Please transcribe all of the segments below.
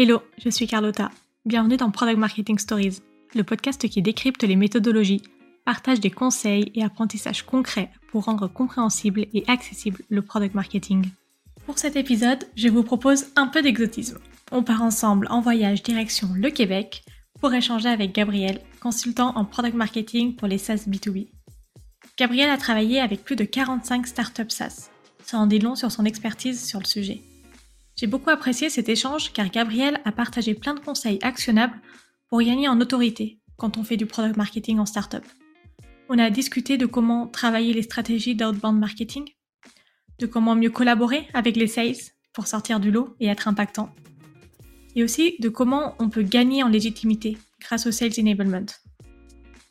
Hello, je suis Carlotta. Bienvenue dans Product Marketing Stories, le podcast qui décrypte les méthodologies, partage des conseils et apprentissages concrets pour rendre compréhensible et accessible le product marketing. Pour cet épisode, je vous propose un peu d'exotisme. On part ensemble en voyage direction le Québec pour échanger avec Gabriel, consultant en product marketing pour les SaaS B2B. Gabriel a travaillé avec plus de 45 startups SaaS. Ça en dit long sur son expertise sur le sujet. J'ai beaucoup apprécié cet échange car Gabriel a partagé plein de conseils actionnables pour gagner en autorité quand on fait du product marketing en startup. On a discuté de comment travailler les stratégies d'outbound marketing, de comment mieux collaborer avec les sales pour sortir du lot et être impactant, et aussi de comment on peut gagner en légitimité grâce au sales enablement.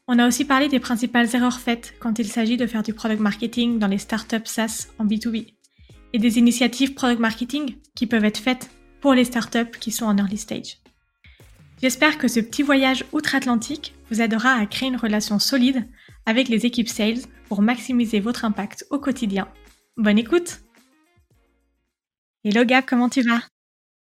On a aussi parlé des principales erreurs faites quand il s'agit de faire du product marketing dans les startups SaaS en B2B et des initiatives product marketing qui peuvent être faites pour les startups qui sont en early stage. J'espère que ce petit voyage outre-Atlantique vous aidera à créer une relation solide avec les équipes sales pour maximiser votre impact au quotidien. Bonne écoute Hello Gab, comment tu vas?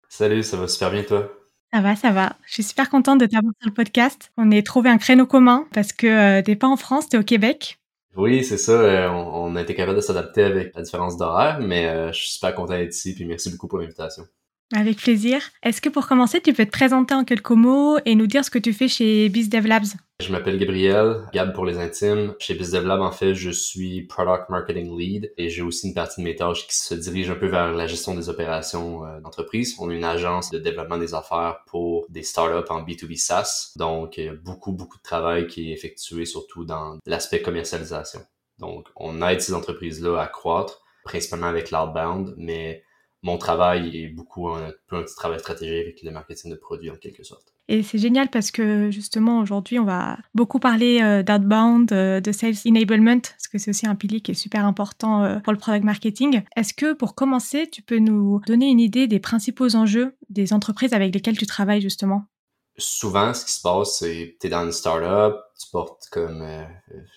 Salut, ça va super bien toi? Ça va, ça va. Je suis super contente de t'avoir sur le podcast. On est trouvé un créneau commun parce que euh, t'es pas en France, t'es au Québec. Oui, c'est ça. Euh, on, a été capable de s'adapter avec la différence d'horaire, mais euh, je suis super content d'être ici, puis merci beaucoup pour l'invitation. Avec plaisir. Est-ce que pour commencer, tu peux te présenter en quelques mots et nous dire ce que tu fais chez BizDev Labs? Je m'appelle Gabriel, Gab pour les intimes. Chez BizDev Labs, en fait, je suis Product Marketing Lead et j'ai aussi une partie de mes tâches qui se dirige un peu vers la gestion des opérations euh, d'entreprise. On est une agence de développement des affaires pour des startups en B2B SaaS. Donc, a beaucoup, beaucoup de travail qui est effectué surtout dans l'aspect commercialisation. Donc, on aide ces entreprises-là à croître, principalement avec l'outbound, mais mon travail est beaucoup un, peu un petit travail stratégique avec le marketing de produits en quelque sorte. Et c'est génial parce que justement aujourd'hui on va beaucoup parler euh, d'outbound, euh, de sales enablement, parce que c'est aussi un pilier qui est super important euh, pour le product marketing. Est-ce que pour commencer, tu peux nous donner une idée des principaux enjeux des entreprises avec lesquelles tu travailles justement? Souvent, ce qui se passe, c'est que tu es dans une startup, tu portes comme,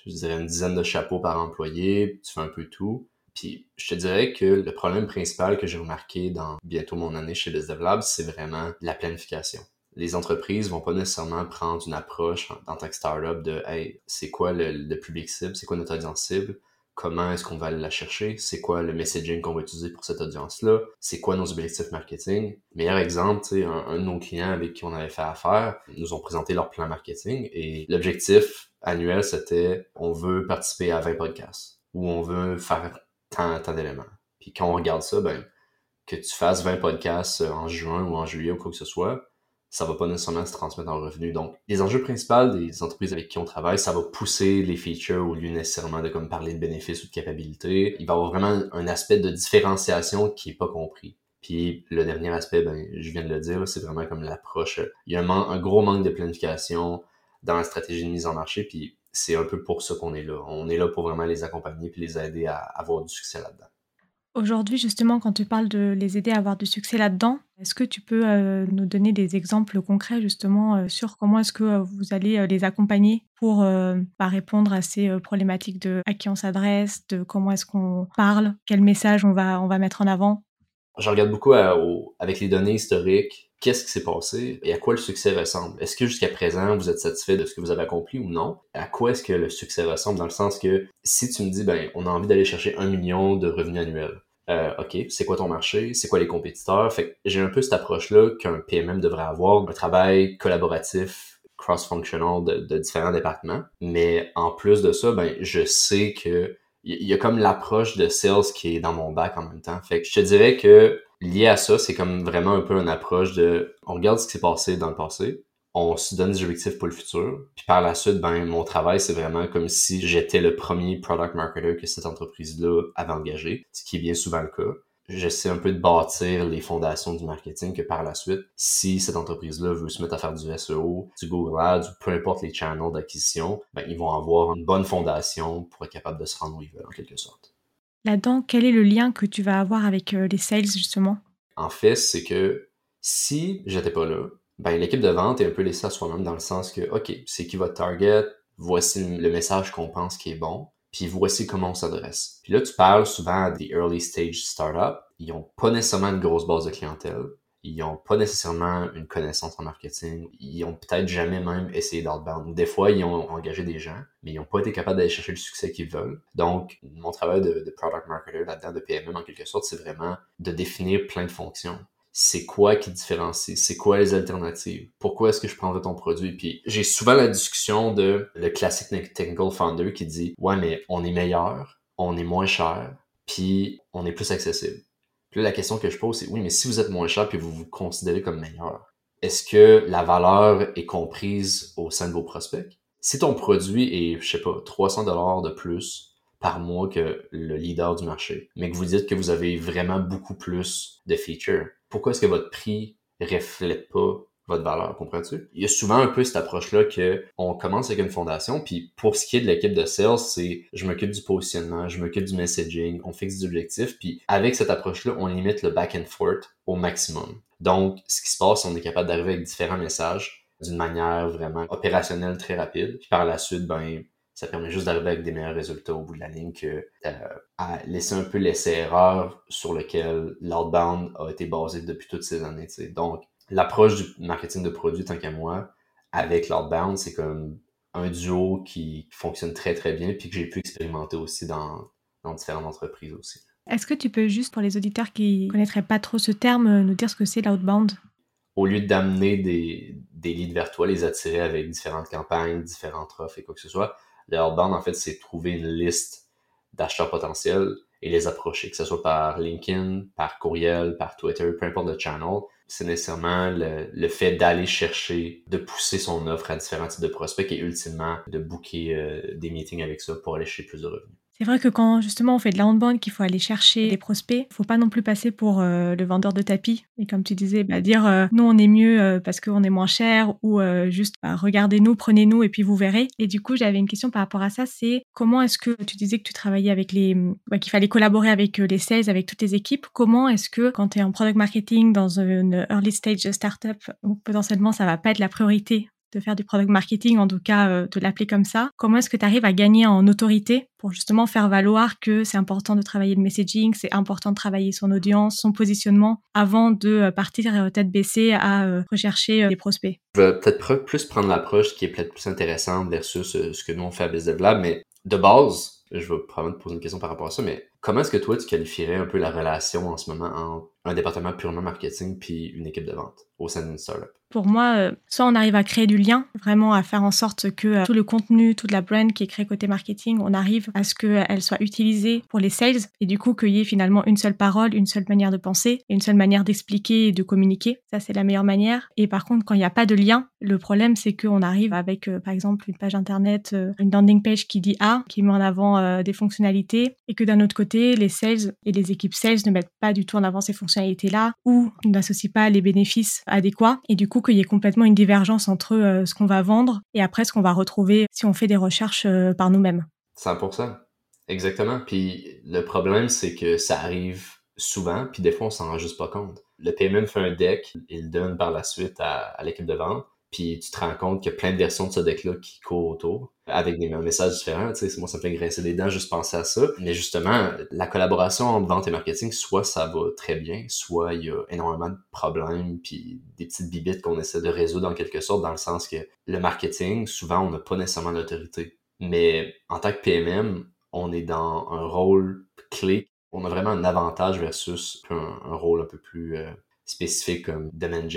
je dirais, une dizaine de chapeaux par employé, tu fais un peu tout. Puis je te dirais que le problème principal que j'ai remarqué dans bientôt mon année chez BizDevLab, c'est vraiment la planification. Les entreprises vont pas nécessairement prendre une approche en, tant que startup de Hey, c'est quoi le, public cible, c'est quoi notre audience cible, comment est-ce qu'on va aller la chercher, c'est quoi le messaging qu'on va utiliser pour cette audience-là, c'est quoi nos objectifs marketing. Meilleur exemple, un, un de nos clients avec qui on avait fait affaire nous ont présenté leur plan marketing et l'objectif annuel, c'était on veut participer à 20 podcasts ou on veut faire tant, tant d'éléments. Puis quand on regarde ça, ben, que tu fasses 20 podcasts euh, en juin ou en juillet ou quoi que ce soit, ça va pas nécessairement se transmettre en revenu. Donc, les enjeux principaux des entreprises avec qui on travaille, ça va pousser les features au lieu nécessairement de comme parler de bénéfices ou de capabilités. Il va y avoir vraiment un aspect de différenciation qui est pas compris. Puis le dernier aspect, ben, je viens de le dire, c'est vraiment comme l'approche. Il y a un, un, gros manque de planification dans la stratégie de mise en marché. Puis c'est un peu pour ça qu'on est là. On est là pour vraiment les accompagner puis les aider à avoir du succès là-dedans. Aujourd'hui, justement, quand tu parles de les aider à avoir du succès là-dedans, est-ce que tu peux euh, nous donner des exemples concrets justement euh, sur comment est-ce que euh, vous allez les accompagner pour bah, répondre à ces problématiques de à qui on s'adresse, de comment est-ce qu'on parle, quel message on va, on va mettre en avant? Je regarde beaucoup avec les données historiques qu'est-ce qui s'est passé et à quoi le succès ressemble? Est-ce que jusqu'à présent, vous êtes satisfait de ce que vous avez accompli ou non? À quoi est-ce que le succès ressemble dans le sens que si tu me dis, ben, on a envie d'aller chercher un million de revenus annuels. Euh, OK, c'est quoi ton marché? C'est quoi les compétiteurs? Fait que j'ai un peu cette approche-là qu'un PMM devrait avoir, un travail collaboratif, cross-functional de, de, différents départements. Mais en plus de ça, ben, je sais que il y a comme l'approche de sales qui est dans mon bac en même temps. Fait que je te dirais que lié à ça, c'est comme vraiment un peu une approche de on regarde ce qui s'est passé dans le passé, on se donne des objectifs pour le futur, puis par la suite, ben mon travail, c'est vraiment comme si j'étais le premier product marketer que cette entreprise-là avait engagé, ce qui est bien souvent le cas. J'essaie un peu de bâtir les fondations du marketing que par la suite, si cette entreprise-là veut se mettre à faire du SEO, du Google Ads ou peu importe les channels d'acquisition, ben, ils vont avoir une bonne fondation pour être capable de se rendre où ils veulent en quelque sorte. Là-dedans, quel est le lien que tu vas avoir avec euh, les sales justement? En fait, c'est que si j'étais pas là, ben l'équipe de vente est un peu laissée à soi-même dans le sens que OK, c'est qui votre target, voici le message qu'on pense qui est bon, puis voici comment on s'adresse. Puis là, tu parles souvent à des early stage startups, ils ont pas nécessairement une grosse base de clientèle, ils n'ont pas nécessairement une connaissance en marketing, ils ont peut-être jamais même essayé d'outbound. Des fois, ils ont engagé des gens, mais ils n'ont pas été capables d'aller chercher le succès qu'ils veulent. Donc, mon travail de product marketer là-dedans, de PMM en quelque sorte, c'est vraiment de définir plein de fonctions c'est quoi qui différencie, c'est quoi les alternatives, pourquoi est-ce que je prendrais ton produit? Puis j'ai souvent la discussion de le classique technical founder qui dit ouais mais on est meilleur, on est moins cher, puis on est plus accessible. Puis là, la question que je pose c'est oui mais si vous êtes moins cher puis vous vous considérez comme meilleur, est-ce que la valeur est comprise au sein de vos prospects? Si ton produit est, je sais pas, 300 dollars de plus par mois que le leader du marché, mais que vous dites que vous avez vraiment beaucoup plus de features, pourquoi est-ce que votre prix reflète pas votre valeur, comprends-tu? Il y a souvent un peu cette approche-là que on commence avec une fondation, puis pour ce qui est de l'équipe de sales, c'est je m'occupe du positionnement, je m'occupe du messaging, on fixe des objectifs, puis avec cette approche-là, on limite le back and forth au maximum. Donc, ce qui se passe, on est capable d'arriver avec différents messages d'une manière vraiment opérationnelle très rapide, puis par la suite, ben ça permet juste d'arriver avec des meilleurs résultats au bout de la ligne que euh, à laisser un peu l'essai-erreur sur lequel l'outbound a été basé depuis toutes ces années. Donc, l'approche du marketing de produits, tant qu'à moi, avec l'outbound, c'est comme un duo qui fonctionne très très bien puis que j'ai pu expérimenter aussi dans, dans différentes entreprises aussi. Est-ce que tu peux juste, pour les auditeurs qui ne connaîtraient pas trop ce terme, nous dire ce que c'est l'outbound? Au lieu d'amener des, des leads vers toi, les attirer avec différentes campagnes, différentes offres et quoi que ce soit, le outbound, en fait, c'est trouver une liste d'acheteurs potentiels et les approcher, que ce soit par LinkedIn, par courriel, par Twitter, peu importe le channel. C'est nécessairement le, fait d'aller chercher, de pousser son offre à différents types de prospects et ultimement de booker euh, des meetings avec ça pour aller chercher plus de revenus. C'est vrai que quand justement on fait de la handband, qu'il faut aller chercher des prospects, il faut pas non plus passer pour euh, le vendeur de tapis. Et comme tu disais, bah, dire euh, nous on est mieux euh, parce qu'on est moins cher ou juste bah, regardez-nous, prenez-nous et puis vous verrez. Et du coup j'avais une question par rapport à ça, c'est comment est-ce que tu disais que tu travaillais avec les, bah, qu'il fallait collaborer avec les sales, avec toutes les équipes. Comment est-ce que quand tu es en product marketing dans une early stage startup, potentiellement ça va pas être la priorité de faire du product marketing, en tout cas euh, de l'appeler comme ça. Comment est-ce que tu arrives à gagner en autorité pour justement faire valoir que c'est important de travailler le messaging, c'est important de travailler son audience, son positionnement, avant de euh, partir euh, tête baissée à rechercher des prospects? Je vais peut-être plus prendre l'approche qui est peut-être plus intéressante versus ce que nous on fait à Business Lab, mais de base, je vais probablement te poser une question par rapport à ça, mais comment est-ce que toi tu qualifierais un peu la relation en ce moment entre un département purement marketing puis une équipe de vente au sein d'une startup? Pour moi, euh, soit on arrive à créer du lien, vraiment à faire en sorte que euh, tout le contenu, toute la brand qui est créée côté marketing, on arrive à ce qu'elle soit utilisée pour les sales et du coup qu'il y ait finalement une seule parole, une seule manière de penser, une seule manière d'expliquer et de communiquer. Ça, c'est la meilleure manière. Et par contre, quand il n'y a pas de lien, le problème, c'est qu'on arrive avec, euh, par exemple, une page internet, une landing page qui dit A, qui met en avant des fonctionnalités et que d'un autre côté, les sales et les équipes sales ne mettent pas du tout en avant ces fonctionnalités-là ou n'associent pas les bénéfices adéquats. Et du coup, qu'il y ait complètement une divergence entre euh, ce qu'on va vendre et après ce qu'on va retrouver si on fait des recherches euh, par nous-mêmes. 100%. Exactement. Puis le problème, c'est que ça arrive souvent, puis des fois, on s'en rend juste pas compte. Le PMM fait un deck, il donne par la suite à l'équipe de vente puis tu te rends compte qu'il y a plein de versions de ce deck-là qui courent autour, avec des messages différents, tu moi ça me fait graisser les dents juste penser à ça, mais justement, la collaboration entre vente et marketing, soit ça va très bien, soit il y a énormément de problèmes, puis des petites bibites qu'on essaie de résoudre en quelque sorte, dans le sens que le marketing, souvent on n'a pas nécessairement l'autorité, mais en tant que PMM, on est dans un rôle clé, on a vraiment un avantage versus un, rôle un peu plus... Euh, spécifique comme demand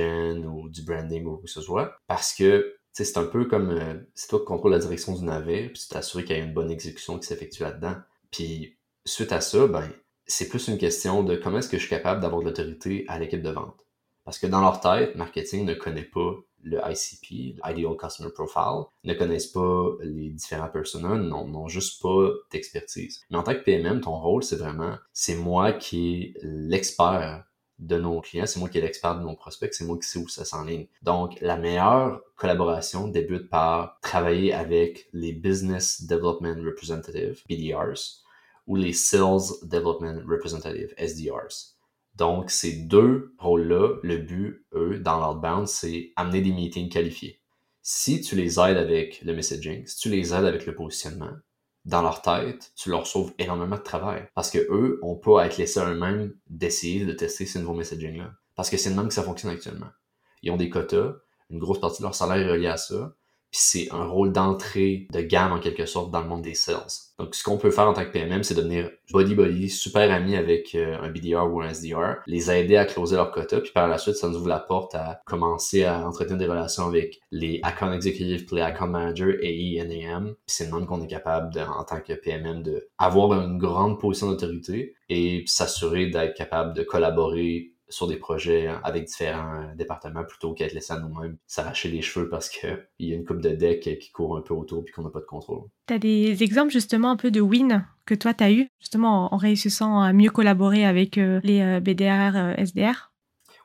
ou du branding ou quoi que ce soit. Parce que c'est un peu comme euh, c'est toi qui contrôles la direction du navire, puis tu t'assures qu'il y a une bonne exécution qui s'effectue là-dedans. Puis suite à ça, ben, c'est plus une question de comment est-ce que je suis capable d'avoir de l'autorité à l'équipe de vente. Parce que dans leur tête, marketing ne connaît pas le ICP, l'Ideal Customer Profile, ne connaissent pas les différents personas, n'ont juste pas d'expertise. Mais en tant que PMM, ton rôle, c'est vraiment, c'est moi qui est l'expert de nos clients, c'est moi qui est l'expert de nos prospects, c'est moi qui sais où ça s'enligne. Donc, la meilleure collaboration débute par travailler avec les Business Development Representatives, BDRs, ou les Sales Development Representatives, SDRs. Donc, ces deux rôles-là, le but, eux, dans l'outbound, c'est amener des meetings qualifiés. Si tu les aides avec le messaging, si tu les aides avec le positionnement, dans leur tête, tu leur sauves énormément de travail. Parce que eux ont pas à être laissés eux-mêmes d'essayer de tester ces nouveaux messaging-là. Parce que c'est le même que ça fonctionne actuellement. Ils ont des quotas, une grosse partie de leur salaire est reliée à ça. Puis c'est un rôle d'entrée de gamme en quelque sorte dans le monde des sales. Donc ce qu'on peut faire en tant que PMM, c'est devenir body body, super ami avec euh, un BDR ou un SDR, les aider à closer leur quota, puis par la suite ça nous ouvre la porte à commencer à entretenir des relations avec les account executives, les account managers, AI, NAM. Puis c'est le même qu'on est capable de, en tant que PMM de avoir une grande position d'autorité et s'assurer d'être capable de collaborer sur des projets avec différents euh, départements plutôt qu'être laissé à nous-mêmes s'arracher les cheveux parce qu'il y a une coupe de deck qui court un peu autour puis qu'on n'a pas de contrôle. Tu as des exemples justement un peu de win que toi tu as eu justement en réussissant à mieux collaborer avec euh, les euh, BDR, SDR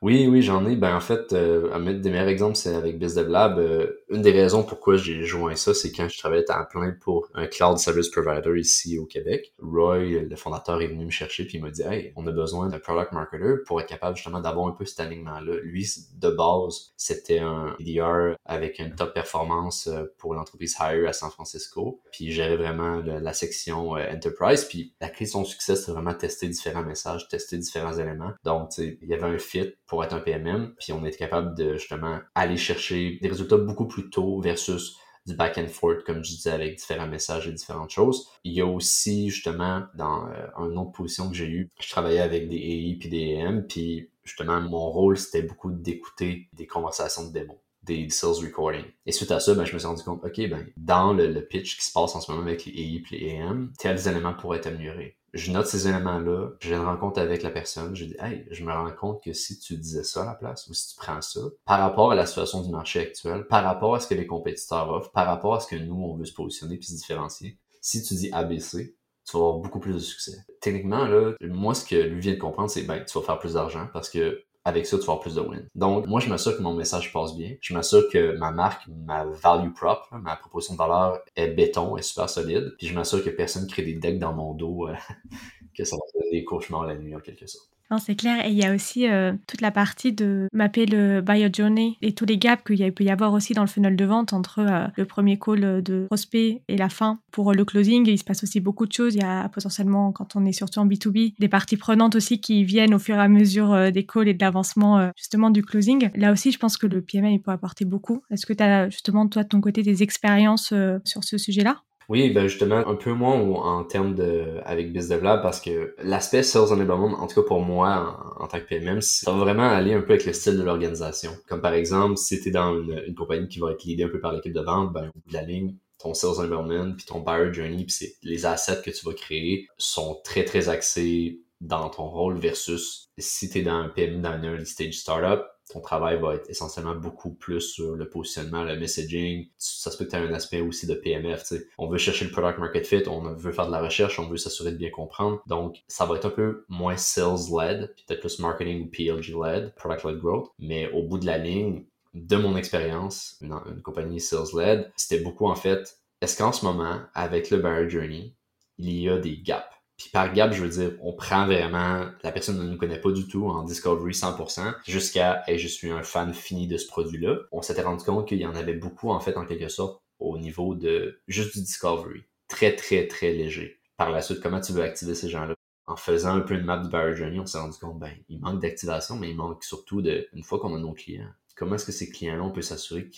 oui, oui, j'en ai. Ben en fait, euh, mettre des meilleurs exemples, c'est avec BizDevLab. Euh, une des raisons pourquoi j'ai joint ça, c'est quand je travaillais à plein pour un cloud service provider ici au Québec. Roy, le fondateur, est venu me chercher puis il m'a dit Hey, on a besoin d'un product marketer pour être capable justement d'avoir un peu cet alignement-là. Lui, de base, c'était un EDR avec une top performance euh, pour l'entreprise Hire à San Francisco. Puis il gérait vraiment la section Enterprise. Puis la clé de son succès, c'est vraiment tester différents messages, tester différents éléments. Donc, il y avait un fit pour être un PMM, puis on est capable de justement aller chercher des résultats beaucoup plus tôt versus du back and forth, comme je disais, avec différents messages et différentes choses. Il y a aussi, justement, dans euh, une autre position que j'ai eue, je travaillais avec des AI puis des AM, puis justement, mon rôle, c'était beaucoup d'écouter des conversations de démo des sales recordings. Et suite à ça, ben, je me suis rendu compte, OK, ben, dans le, pitch qui se passe en ce moment avec les AI et les AM, tels éléments pourraient être améliorés je note ces éléments-là, viens de rencontre avec la personne, je dis, hey, je me rends compte que si tu disais ça à la place, ou si tu prends ça, par rapport à la situation du marché actuel, par rapport à ce que les compétiteurs offrent, par rapport à ce que nous, on veut se positionner puis se différencier, si tu dis ABC, tu vas avoir beaucoup plus de succès. Techniquement, là, moi, ce que lui vient de comprendre, c'est, ben, tu vas faire plus d'argent parce que avec ça, tu vas avoir plus de wins. Donc, moi, je m'assure que mon message passe bien. Je m'assure que ma marque, ma value prop, ma proposition de valeur est béton, est super solide. Puis je m'assure que personne crée des decks dans mon dos, euh, que ça va faire des cauchemars la nuit en quelque sorte c'est clair. Et il y a aussi euh, toute la partie de mapper le buyer journey et tous les gaps qu'il peut y avoir aussi dans le funnel de vente entre euh, le premier call de prospect et la fin. Pour le closing, il se passe aussi beaucoup de choses. Il y a potentiellement, quand on est surtout en B2B, des parties prenantes aussi qui viennent au fur et à mesure euh, des calls et de l'avancement justement du closing. Là aussi, je pense que le PMA, il peut apporter beaucoup. Est-ce que tu as justement, toi, de ton côté, des expériences sur ce sujet-là? Oui, ben justement, un peu moins en termes de avec BizDevLab parce que l'aspect sales enablement, en tout cas pour moi en, tant que PMM, ça va vraiment aller un peu avec le style de l'organisation. Comme par exemple, si tu dans une, compagnie qui va être leadée un peu par l'équipe de vente, ben de la ligne, ton sales enablement puis ton buyer journey puis c'est les assets que tu vas créer sont très très axés dans ton rôle versus si tu es dans un PME dans un early stage startup, ton travail va être essentiellement beaucoup plus sur le positionnement, le messaging. Ça se peut que tu un aspect aussi de PMF. On veut chercher le product market fit, on veut faire de la recherche, on veut s'assurer de bien comprendre. Donc, ça va être un peu moins sales-led, peut-être plus marketing ou PLG-led, product-led growth. Mais au bout de la ligne, de mon expérience, une, une compagnie sales-led, c'était beaucoup en fait, est-ce qu'en ce moment, avec le Buyer Journey, il y a des gaps? Puis par gap, je veux dire, on prend vraiment, la personne ne nous connaît pas du tout en Discovery 100%, jusqu'à, hey, je suis un fan fini de ce produit-là. On s'était rendu compte qu'il y en avait beaucoup, en fait, en quelque sorte, au niveau de juste du Discovery. Très, très, très léger. Par la suite, comment tu veux activer ces gens-là? En faisant un peu une map du Buyer Journey, on s'est rendu compte, ben, il manque d'activation, mais il manque surtout de, une fois qu'on a nos clients, comment est-ce que ces clients-là, on peut s'assurer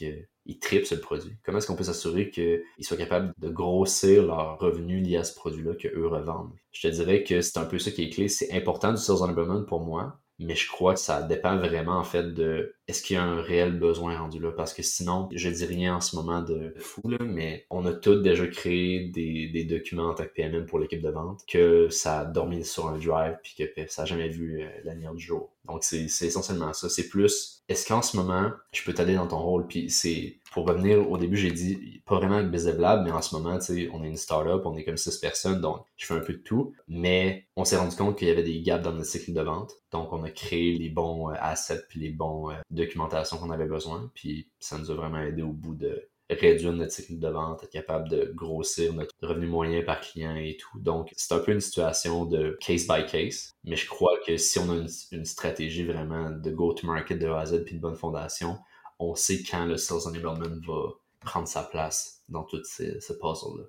qu'ils tripent sur le produit? Comment est-ce qu'on peut s'assurer qu'ils soient capables de grossir leurs revenus liés à ce produit-là qu'eux revendent? Je te dirais que c'est un peu ça qui est clé. C'est important du sales enablement pour moi, mais je crois que ça dépend vraiment en fait de est-ce qu'il y a un réel besoin rendu là? Parce que sinon je dis rien en ce moment de fou là, mais on a tous déjà créé des, documents en tant que PMM pour l'équipe de vente que ça a dormi sur un drive puis que ça n'a jamais vu euh, la lumière du jour donc c'est essentiellement ça c'est plus est-ce qu'en ce moment je peux t'aider dans ton rôle? Puis c'est pour revenir au début, j'ai dit pas vraiment avec BizDevLab, mais en ce moment, tu sais, on est une startup, on est comme six personnes, donc je fais un peu de tout. Mais on s'est rendu compte qu'il y avait des gaps dans notre cycle de vente. Donc on a créé les bons euh, assets puis les bons documentations qu'on avait besoin. Puis ça nous a vraiment aidé au bout de réduire notre cycle de vente, être capable de grossir notre revenu moyen par client et tout. Donc, c'est un peu une situation de case by case, mais je crois que si on a une, stratégie vraiment de go-to-market de A à Z puis de bonne fondation, on sait quand le sales enablement va prendre sa place dans tout ce puzzle-là.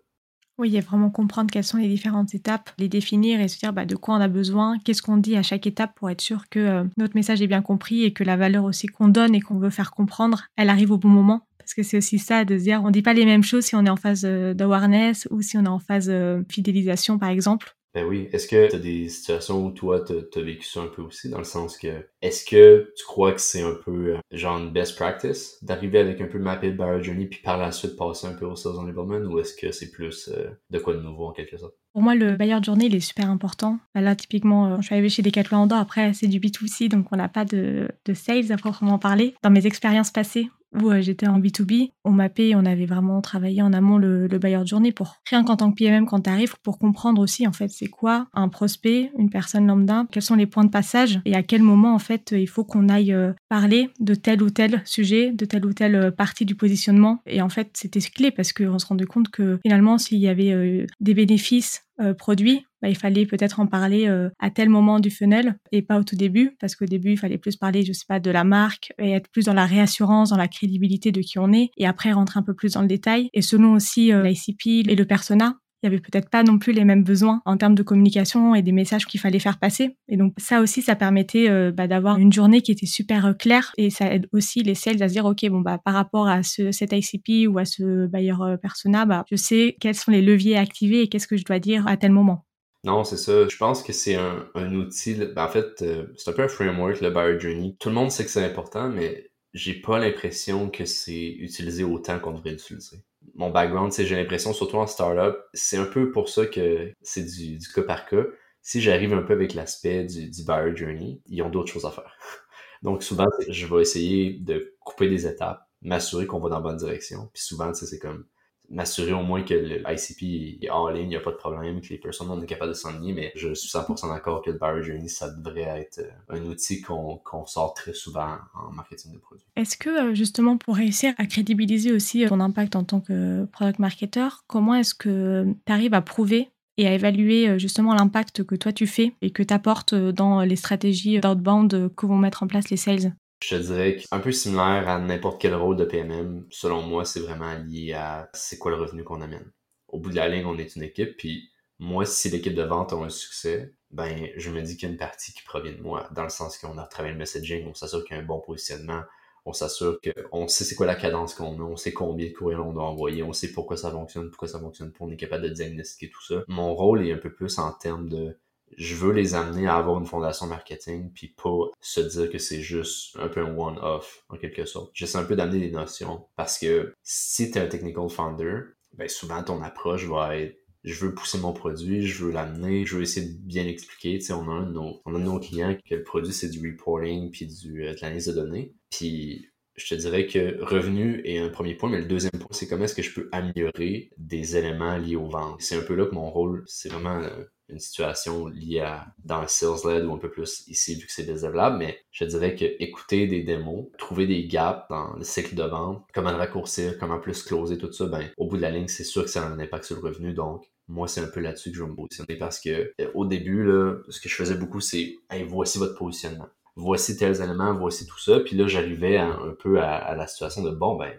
Oui, a vraiment comprendre quelles sont les différentes étapes, les définir et se dire bah, de quoi on a besoin, qu'est-ce qu'on dit à chaque étape pour être sûr que euh, notre message est bien compris et que la valeur aussi qu'on donne et qu'on veut faire comprendre, elle arrive au bon moment. Parce que c'est aussi ça de se dire, on dit pas les mêmes choses si on est en phase euh, d'awareness ou si on est en phase euh, fidélisation, par exemple. Ben oui. Est-ce que tu as des situations où toi, tu as vécu ça un peu aussi, dans le sens que, est-ce que tu crois que c'est un peu, euh, genre, une best practice d'arriver avec un peu mappé de Journey puis par la suite passer un peu au Sales Enablement ou est-ce que c'est plus euh, de quoi de nouveau en quelque sorte? Pour moi, le buyer journey, il est super important. Bah là, typiquement, euh, je suis arrivée chez Decathlon après, c'est du B2C, donc on n'a pas de, de sales à proprement parler. Dans mes expériences passées, où euh, j'étais en B2B, on mappait, on avait vraiment travaillé en amont le, le buyer de journée pour rien qu'en tant que PMM quand tu arrives, pour comprendre aussi en fait c'est quoi un prospect, une personne lambda, quels sont les points de passage et à quel moment en fait il faut qu'on aille euh, parler de tel ou tel sujet, de telle ou telle euh, partie du positionnement. Et en fait c'était clé parce qu'on se rendait compte que finalement s'il y avait des bénéfices produits, bah, il fallait peut-être en parler euh, à tel moment du funnel et pas au tout début, parce qu'au début, il fallait plus parler, je sais pas, de la marque et être plus dans la réassurance, dans la crédibilité de qui on est, et après rentrer un peu plus dans le détail. Et selon aussi euh, l'ICP et le persona, il y avait peut-être pas non plus les mêmes besoins en termes de communication et des messages qu'il fallait faire passer. Et donc ça aussi, ça permettait euh, bah, d'avoir une journée qui était super euh, claire et ça aide aussi les sales à se dire ok bon bah par rapport à ce cet ICP ou à ce buyer persona, bah je sais quels sont les leviers activés et qu'est-ce que je dois dire à tel moment. Non, c'est ça. Je pense que c'est un, outil. Ben, en fait, euh, c'est un peu un framework, le Buyer Journey. Tout le monde sait que c'est important, mais j'ai pas l'impression que c'est utilisé autant qu'on devrait l'utiliser. Mon background, c'est j'ai l'impression, surtout en startup, c'est un peu pour ça que c'est du, du cas par cas. Si j'arrive un peu avec l'aspect du, du Buyer Journey, ils ont d'autres choses à faire. Donc souvent, je vais essayer de couper des étapes, m'assurer qu'on va dans la bonne direction. Puis souvent, c'est comme m'assurer au moins que l'ICP est en ligne, il n'y a pas de problème, que les personnes on est capable de s'enligner, mais je suis 100% d'accord que le Buyer Journey, ça devrait être euh, un outil qu'on sort très souvent en marketing de produits. Est-ce que euh, justement pour réussir à crédibiliser aussi ton impact en tant que product marketer, comment est-ce que tu arrives à prouver et à évaluer euh, justement l'impact que toi tu fais et que tu apportes dans les stratégies d'outbound que vont mettre en place les sales? Je te dirais qu'un peu similaire à n'importe quel rôle de PMM, selon moi, c'est vraiment lié à c'est quoi le revenu qu'on amène. Au bout de la ligne, on est une équipe, puis moi, si l'équipe de vente a un succès, ben, je me dis qu'il y a une partie qui provient de moi, dans le sens qu'on a travaillé le messaging, on s'assure qu'il y a un bon positionnement, on s'assure qu'on sait c'est quoi la cadence qu'on a, on sait combien de courriels on doit envoyer, on sait pourquoi ça fonctionne, pourquoi ça fonctionne pas, on est capable de diagnostiquer tout ça. Mon rôle est un peu plus en termes de je veux les amener à avoir une fondation marketing, puis pas se dire que c'est juste un peu un one-off, en quelque sorte. J'essaie un peu d'amener des notions, parce que si tu es un technical founder, ben souvent ton approche va être je veux pousser mon produit, je veux l'amener, je veux essayer de bien expliquer. Tu sais, on a un de nos, on a nos clients que le produit c'est du reporting puis du, euh, de l'analyse de données. Puis je te dirais que revenu est un premier point, mais le deuxième point, c'est comment est-ce que je peux améliorer des éléments liés aux ventes. C'est un peu là que mon rôle, c'est vraiment euh, une situation liée à dans le sales led ou un peu plus ici vu que c'est développable, mais je dirais que écouter des démos, trouver des gaps dans le cycle de vente, comment le raccourcir, comment plus closer tout ça, ben au bout de la ligne, c'est sûr que ça a un impact sur le revenu. Donc moi, c'est un peu là-dessus que je vais me positionner parce que euh, au début, là, ce que je faisais beaucoup, c'est hey, voici votre positionnement. Voici tels éléments, voici tout ça. Puis là, j'arrivais un peu à, la situation de bon, ben,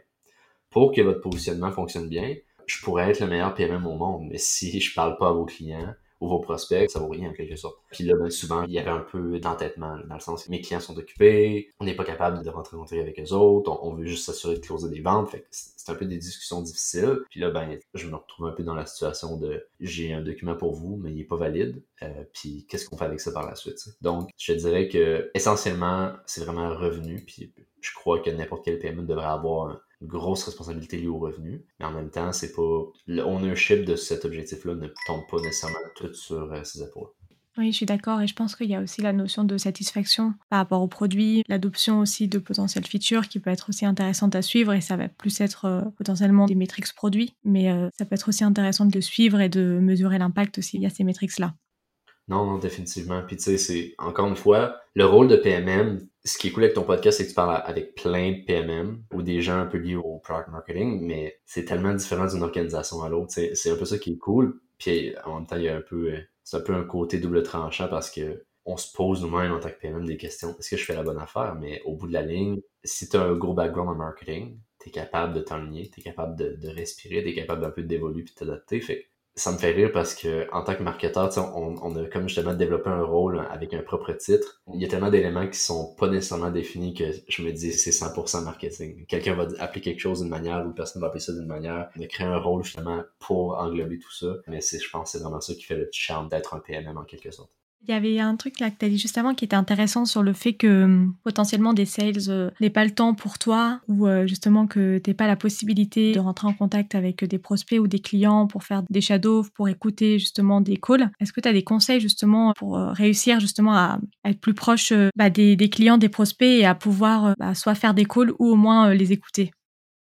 pour que votre positionnement fonctionne bien, je pourrais être le meilleur PMM au monde, mais si je parle pas à vos clients, ou vos prospects, ça vaut rien en quelque sorte. Puis là, ben, souvent, il y avait un peu d'entêtement, dans le sens que mes clients sont occupés, on n'est pas capable de rentrer en avec eux autres, on, veut juste s'assurer de closer des ventes, c'est un peu des discussions difficiles. Puis là, ben, je me retrouve un peu dans la situation de j'ai un document pour vous, mais il n'est pas valide. Euh, puis qu'est-ce qu'on fait avec ça par la suite? Donc, je dirais que essentiellement, c'est vraiment un revenu. Puis je crois que n'importe quel PME devrait avoir une grosse responsabilité liée au revenu. Mais en même temps, c'est pas. Le ownership de cet objectif-là ne tombe pas nécessairement tout sur euh, ses épaules. Oui, je suis d'accord et je pense qu'il y a aussi la notion de satisfaction par rapport au produit, l'adoption aussi de potentielles features qui peut être aussi intéressante à suivre et ça va plus être euh, potentiellement des métriques produits, mais euh, ça peut être aussi intéressant de le suivre et de mesurer l'impact aussi via ces métriques-là. Non, non, définitivement. Puis tu sais, c'est encore une fois, le rôle de PMM, ce qui est cool avec ton podcast, c'est que tu parles avec plein de PMM ou des gens un peu liés au product marketing, mais c'est tellement différent d'une organisation à l'autre. C'est un peu ça qui est cool. Puis en même temps, il y a un peu, c'est un peu un côté double tranchant parce que on se pose nous-mêmes en tant que PMM des questions. Est-ce que je fais la bonne affaire? Mais au bout de la ligne, si tu as un gros background en marketing, tu es capable de t'enligner, tu es capable de, de respirer, tu es capable d'un peu d'évoluer puis de t'adapter. Fait ça me fait rire parce que en tant que marketeur, on, on a comme justement développé un rôle avec un propre titre. Il y a tellement d'éléments qui sont pas nécessairement définis que je me dis c'est 100% marketing. Quelqu'un va appeler quelque chose d'une manière ou personne va appeler ça d'une manière. A créé un rôle justement pour englober tout ça. Mais c'est, je pense, c'est vraiment ça qui fait le charme d'être un PMM en quelque sorte. Il y avait un truc là que tu as dit juste qui était intéressant sur le fait que hum, potentiellement des sales euh, n'aient pas le temps pour toi ou euh, justement que tu pas la possibilité de rentrer en contact avec des prospects ou des clients pour faire des shadows, pour écouter justement des calls. Est-ce que tu as des conseils justement pour euh, réussir justement à, être plus proche bah, des, clients, des prospects et à pouvoir bah, soit faire des calls ou au moins les écouter?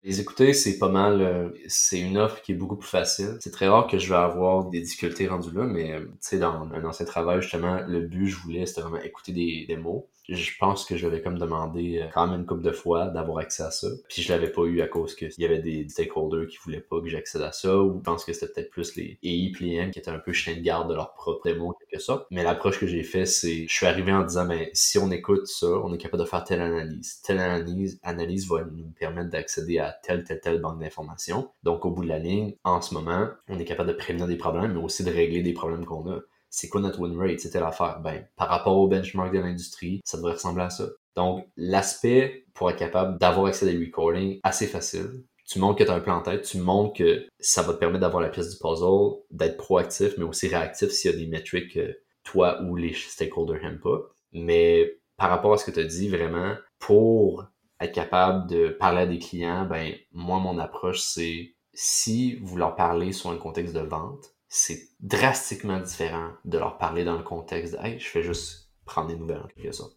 Les écouter, c'est pas mal, euh, c'est une offre qui est beaucoup plus facile. C'est très rare que je vais avoir des difficultés rendues là, mais euh, tu sais, dans un ancien travail, justement, le but, je voulais, c'était vraiment écouter des, des mots je pense que je l'avais comme demandé euh, quand même une couple de fois d'avoir accès à ça. Puis je l'avais pas eu à cause qu'il y avait des stakeholders qui voulaient pas que j'accède à ça, ou je pense que c'était peut-être plus les AI clients qui étaient un peu chien de garde de leur propre démo, quelque sorte. Mais l'approche que j'ai fait, c'est, je suis arrivé en disant, ben, si on écoute ça, on est capable de faire telle analyse. Telle analyse, analyse va nous permettre d'accéder à telle, telle, telle banque d'informations. Donc, au bout de la ligne, en ce moment, on est capable de prévenir des problèmes, mais aussi de régler des problèmes qu'on a c'est quoi notre win rate, c'était l'affaire. Ben, par rapport au benchmark de l'industrie, ça devrait ressembler à ça. Donc, l'aspect pour être capable d'avoir accès à des recordings, assez facile. Tu montres que tu as un plan en tête, tu montres que ça va te permettre d'avoir la pièce du puzzle, d'être proactif, mais aussi réactif s'il y a des métriques que toi ou les stakeholders n'aiment pas. Mais par rapport à ce que tu as dit, vraiment, pour être capable de parler à des clients, ben, moi, mon approche, c'est si vous leur parlez sur un contexte de vente, c'est drastiquement différent de leur parler dans le contexte de Hey, je fais juste prendre des nouvelles en quelque sorte.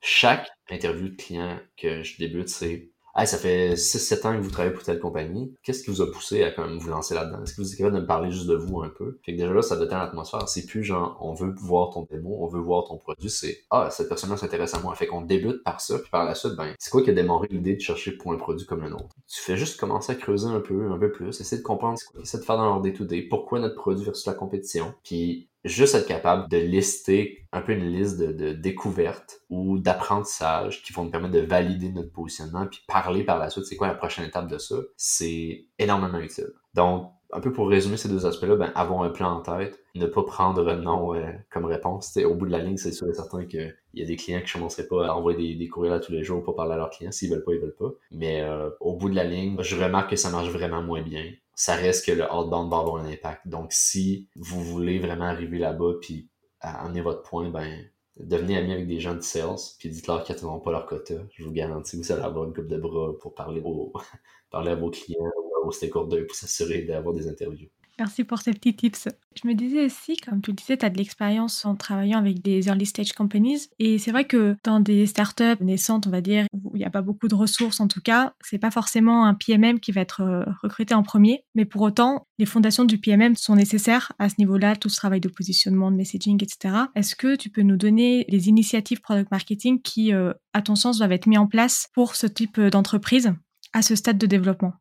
Chaque interview de client que je débute, c'est Hey, ça fait 6-7 ans que vous travaillez pour telle compagnie. Qu'est-ce qui vous a poussé à quand même vous lancer là-dedans? Est-ce que vous êtes capable de me parler juste de vous un peu? Fait que déjà là, ça détend l'atmosphère. C'est plus genre, on veut voir ton démo, on veut voir ton produit. C'est, ah, cette personne-là s'intéresse à moi. Fait qu'on débute par ça, puis par la suite, ben, c'est quoi qui a démarré l'idée de chercher pour un produit comme le nôtre? Tu fais juste commencer à creuser un peu, un peu plus, essayer de comprendre ce essayer de faire dans leur day-to-day, pourquoi notre produit versus la compétition. Puis juste être capable de lister un peu une liste de, découvertes ou d'apprentissages qui vont nous permettre de valider notre positionnement puis parler par la suite c'est quoi la prochaine étape de ça, c'est énormément utile. Donc, un peu pour résumer ces deux aspects-là, ben, avoir un plan en tête, ne pas prendre non euh, comme réponse. au bout de la ligne, c'est sûr et certain qu'il y a des clients qui ne commenceraient pas à envoyer des, courriels à tous les jours pour parler à leurs clients. S'ils veulent pas, ils veulent pas. Mais euh, au bout de la ligne, je remarque que ça marche vraiment moins bien ça reste que le outbound va avoir un impact. Donc, si vous voulez vraiment arriver là-bas puis amener votre point, ben, devenez ami avec des gens de sales, puis dites-leur qu'ils n'atteindront pas leur quota. Je vous garantis que vous allez avoir une coupe de bras pour parler, parler à vos clients ou aux stakeholders pour s'assurer d'avoir des interviews. Merci pour ces petits tips. Je me disais aussi, comme tu le disais, tu as de l'expérience en travaillant avec des early stage companies. Et c'est vrai que dans des startups naissantes, on va dire, où il n'y a pas beaucoup de ressources en tout cas, c'est pas forcément un PMM qui va être euh, recruté en premier. Mais pour autant, les fondations du PMM sont nécessaires à ce niveau-là, tout ce travail de positionnement, de messaging, etc. Est-ce que tu peux nous donner des initiatives product marketing qui, euh, à ton sens, doivent être mises en place pour ce type euh, d'entreprise à ce stade de développement?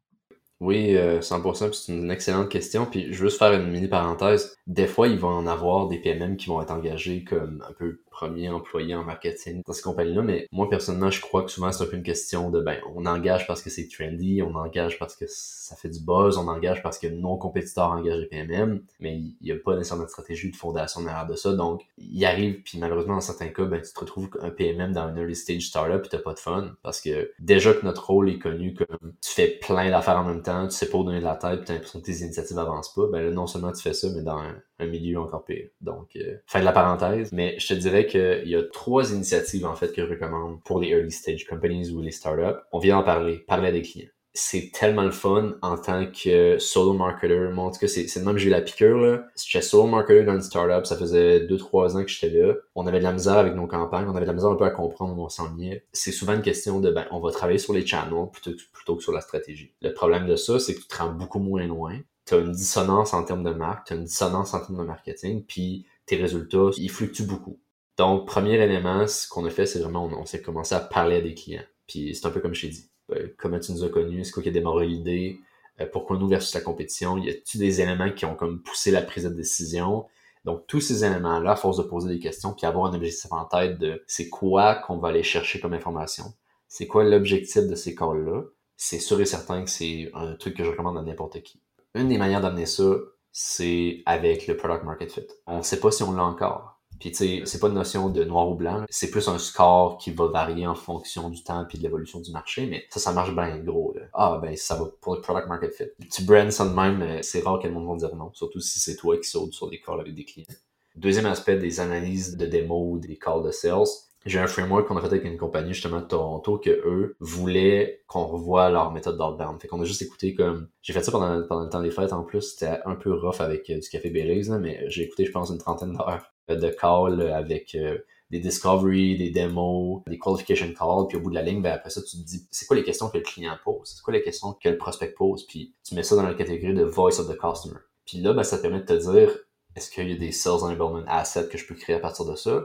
Oui, 100%, euh, c'est une excellente question. Puis je veux juste faire une mini parenthèse. Des fois, il va en avoir des PMM qui vont être engagés comme un peu premier employé en marketing dans ces compagnies-là, mais moi personnellement, je crois que souvent c'est un peu une question de ben, on engage parce que c'est trendy, on engage parce que ça fait du buzz, on engage parce que nos compétiteurs engagent les PMM, mais il n'y a pas nécessairement de stratégie de fondation derrière de ça. Donc, il arrive, puis malheureusement, dans certains cas, ben, tu te retrouves un PMM dans un early stage startup et t'as pas de fun parce que déjà que notre rôle est connu comme tu fais plein d'affaires en même temps, tu sais pas où donner de la tête, puis t'as l'impression que tes initiatives avancent pas, ben là, non seulement tu fais ça, mais dans un, un milieu encore pire. Donc, euh, fin de la parenthèse. Mais je te dirais qu'il y a trois initiatives, en fait, que je recommande pour les early stage companies ou les startups. On vient d'en parler. Parler à des clients. C'est tellement le fun en tant que solo marketer. En tout cas, c'est le même j'ai eu la piqûre, là. J'étais solo marketer dans une startup. Ça faisait deux, trois ans que j'étais là. On avait de la misère avec nos campagnes. On avait de la misère un peu à comprendre où on s'ennuyait. C'est souvent une question de, ben, on va travailler sur les channels plutôt, plutôt que sur la stratégie. Le problème de ça, c'est que tu te rends beaucoup moins loin tu as une dissonance en termes de marque, tu as une dissonance en termes de marketing, puis tes résultats, ils fluctuent beaucoup. Donc, premier élément, ce qu'on a fait, c'est vraiment, on, s'est commencé à parler à des clients. Puis c'est un peu comme je t'ai dit. Euh, comment tu nous as connus? C'est quoi qui a démarré l'idée? Euh, pourquoi nous versus la compétition? Y a-tu des éléments qui ont comme poussé la prise de décision? Donc, tous ces éléments-là, à force de poser des questions, puis avoir un objectif en tête de c'est quoi qu'on va aller chercher comme information? C'est quoi l'objectif de ces calls-là? C'est sûr et certain que c'est un truc que je recommande à n'importe qui une des manières d'amener ça, c'est avec le product market fit. On sait pas si on l'a encore. Puis tu sais, c'est pas une notion de noir ou blanc, c'est plus un score qui va varier en fonction du temps puis de l'évolution du marché, mais ça, ça marche bien gros. Là. Ah ben ça va pour le product market fit. Tu brands ça même, euh, c'est rare que le monde va dire non, surtout si c'est toi qui sautes sur des calls avec des clients. Deuxième aspect des analyses de démo, des calls de sales. J'ai un framework qu'on a fait avec une compagnie justement de Toronto que eux voulaient qu'on revoie leur méthode d'outbound. Fait qu'on a juste écouté comme j'ai fait ça pendant, pendant le temps des fêtes en plus, c'était un peu rough avec euh, du café Belize, mais j'ai écouté je pense une trentaine d'heures de calls avec euh, des discovery, des démos, des qualification calls, puis au bout de la ligne, ben après ça, tu te dis, c'est quoi les questions que le client pose? C'est quoi les questions que le prospect pose? Puis tu mets ça dans la catégorie de voice of the customer. Puis là, ben, ça te permet de te dire, est-ce qu'il y a des sales enablement assets que je peux créer à partir de ça?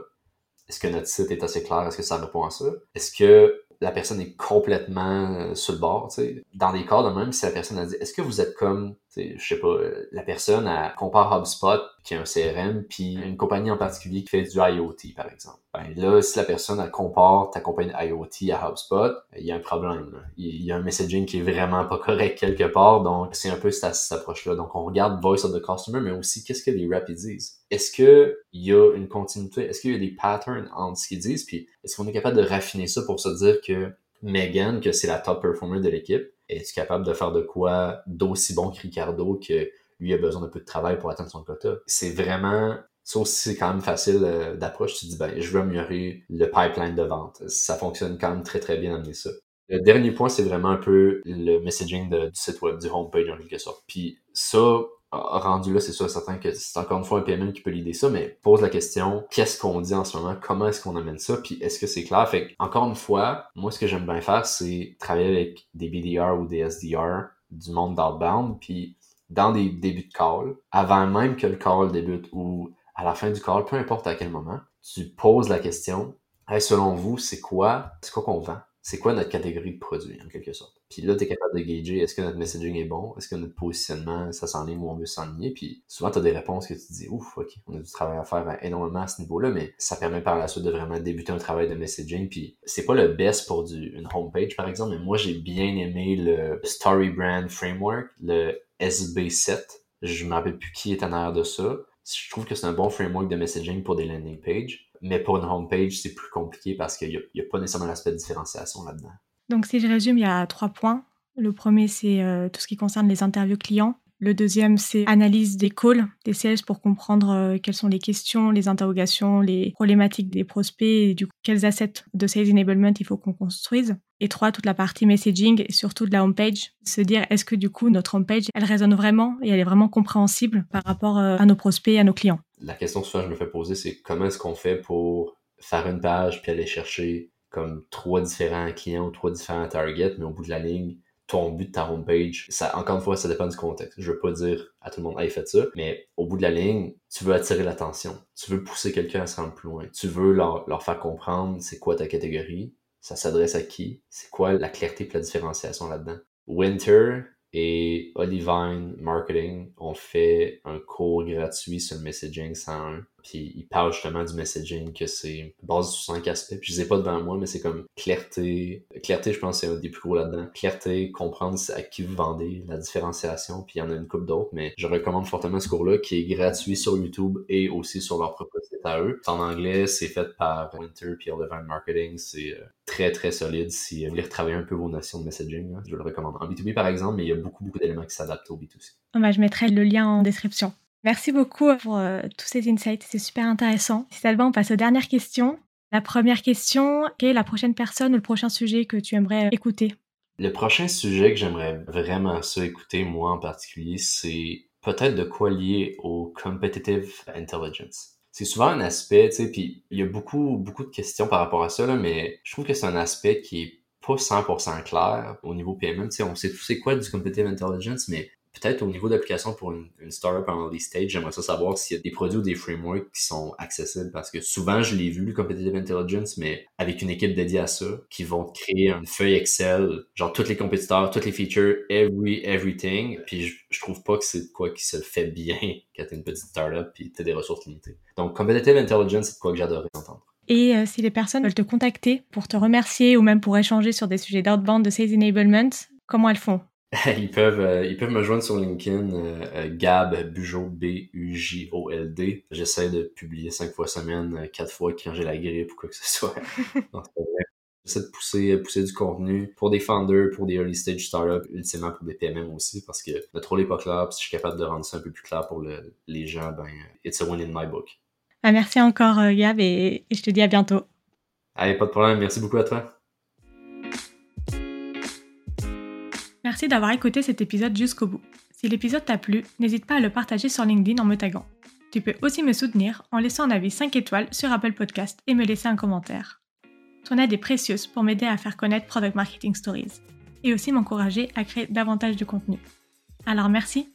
Est-ce que notre site est assez clair? Est-ce que ça répond à ça? Est-ce que la personne est complètement euh, sur le bord. Dans des cas de même, si la personne a dit, est-ce que vous êtes comme, je sais pas, euh, la personne, elle compare HubSpot, qui est un CRM, puis une compagnie en particulier qui fait du IoT, par exemple. Ben là, si la personne, elle compare ta compagnie IoT à HubSpot, il y a un problème. Il y a un messaging qui est vraiment pas correct quelque part, donc c'est un peu cette, cette approche-là. Donc, on regarde Voice of the Customer, mais aussi, qu'est-ce que les reps disent? Est-ce qu'il y a une continuité? Est-ce qu'il y a des patterns entre ce qu'ils disent? Puis, est-ce qu'on est capable de raffiner ça pour se dire que Megan, que c'est la top performer de l'équipe, est-ce capable de faire de quoi d'aussi bon que Ricardo que lui a besoin de peu de travail pour atteindre son quota? C'est vraiment, ça aussi, c'est quand même facile euh, d'approche. Tu dis, ben, je veux améliorer le pipeline de vente. Ça fonctionne quand même très, très bien d'amener ça. Le dernier point, c'est vraiment un peu le messaging du site web, du homepage en quelque sorte. Puis ça, rendu là, c'est sûr certain que c'est encore une fois un PMM qui peut l'idée ça, mais pose la question, qu'est-ce qu'on dit en ce moment, comment est-ce qu'on amène ça, puis est-ce que c'est clair? Fait encore une fois, moi ce que j'aime bien faire, c'est travailler avec des BDR ou des SDR du monde d'outbound, puis dans des débuts de call, avant même que le call débute ou à la fin du call, peu importe à quel moment, tu poses la question, hey, selon vous, c'est quoi, c'est quoi qu'on vend? C'est quoi notre catégorie de produits, en quelque sorte? Puis là, tu es capable de gager est-ce que notre messaging est bon, est-ce que notre positionnement, ça s'enligne où on veut s'enligner? Puis souvent, tu as des réponses que tu te dis, ouf, ok, on a du travail à faire énormément à ce niveau-là, mais ça permet par la suite de vraiment débuter un travail de messaging. Puis c'est pas le best pour une homepage, par exemple, mais moi, j'ai bien aimé le Story Brand Framework, le SB7. Je ne me rappelle plus qui est en arrière de ça. Je trouve que c'est un bon framework de messaging pour des landing pages. Mais pour une homepage, c'est plus compliqué parce qu'il n'y a, pas nécessairement l'aspect de différenciation là-dedans. Donc, si je résume, il y a trois points. Le premier, c'est euh, tout ce qui concerne les interviews clients. Le deuxième, c'est analyse des calls, des sales pour comprendre euh, quelles sont les questions, les interrogations, les problématiques des prospects et du coup, quels assets de sales enablement il faut qu'on construise. Et trois, toute la partie messaging et surtout de la homepage. Se dire, est-ce que du coup, notre homepage, elle résonne vraiment et elle est vraiment compréhensible par rapport euh, à nos prospects et à nos clients. La question que souvent je me fais poser, c'est comment est-ce qu'on fait pour faire une page puis aller chercher comme trois différents clients ou trois différents targets, mais au bout de la ligne, ton but de ta homepage, ça, encore une fois, ça dépend du contexte. Je veux pas dire à tout le monde, hey, faites ça, mais au bout de la ligne, tu veux attirer l'attention. Tu veux pousser quelqu'un à se rendre plus loin. Tu veux leur, leur faire comprendre c'est quoi ta catégorie, ça s'adresse à qui, c'est quoi la clarté et la différenciation là-dedans. Winter, et Olivine Marketing ont fait un cours gratuit sur messaging 101. Puis ils parlent justement du messaging que c'est basé sur cinq aspects. Puis je les ai pas devant moi, mais c'est comme clarté. Clarté, je pense, c'est un des plus gros là-dedans. Clarté, comprendre à qui vous vendez, la différenciation. Puis il y en a une couple d'autres, mais je recommande fortement ce cours-là qui est gratuit sur YouTube et aussi sur leur propre site à eux. En anglais, c'est fait par Winter puis Olivine Marketing. C'est euh, très très solide si vous voulez retravailler un peu vos notions de messaging. je le recommande. En B2B par exemple, mais il y a beaucoup beaucoup d'éléments qui s'adaptent au B2C. Ah bah, je mettrai le lien en description. Merci beaucoup pour euh, tous ces insights, c'est super intéressant. Si ça va, on passe aux dernières questions. La première question, quelle est la prochaine personne ou le prochain sujet que tu aimerais écouter? Le prochain sujet que j'aimerais vraiment ça écouter, moi en particulier, c'est peut-être de quoi lier au competitive intelligence. C'est souvent un aspect, tu sais, puis il y a beaucoup, beaucoup de questions par rapport à ça, là, mais je trouve que c'est un aspect qui est pas 100% clair au niveau PMM. Tu sais, on sait tout c'est quoi du competitive intelligence, mais peut-être au niveau d'application pour une, startup en early stage, j'aimerais ça savoir s'il y a des produits ou des frameworks qui sont accessibles parce que souvent je l'ai vu le competitive intelligence mais avec une équipe dédiée à ça qui vont créer une feuille Excel genre tous les compétiteurs, toutes les features, every everything puis je, trouve pas que c'est quoi qui se fait bien quand t'es une petite startup puis t'as des ressources limitées. Donc competitive intelligence c'est quoi que j'adorerais entendre. Et euh, si les personnes veulent te contacter pour te remercier ou même pour échanger sur des sujets d'outbound de sales enablement, comment elles font? ils peuvent euh, ils peuvent me joindre sur LinkedIn euh, Gab Bujold B U J O L D. J'essaie de publier cinq fois semaine, quatre fois quand j'ai la grippe ou quoi que ce soit. J'essaie de pousser, pousser du contenu pour des founders, pour des early stage startups, ultimement pour des PMM aussi, parce que notre rôle n'est pas clair, si je suis capable de rendre ça un peu plus clair pour les gens, ben, it's a win in my book. Ah, merci encore, Gab, et, et je te dis à bientôt. Allez, pas de problème. Merci beaucoup à toi. Merci d'avoir écouté cet épisode jusqu'au bout. Si l'épisode t'a plu, n'hésite pas à le partager sur LinkedIn en me taguant. Tu peux aussi me soutenir en laissant un avis 5 étoiles sur Apple Podcast et me laisser un commentaire. Ton aide est précieuse pour m'aider à faire connaître Product Marketing Stories et aussi m'encourager à créer davantage de contenu. Alors merci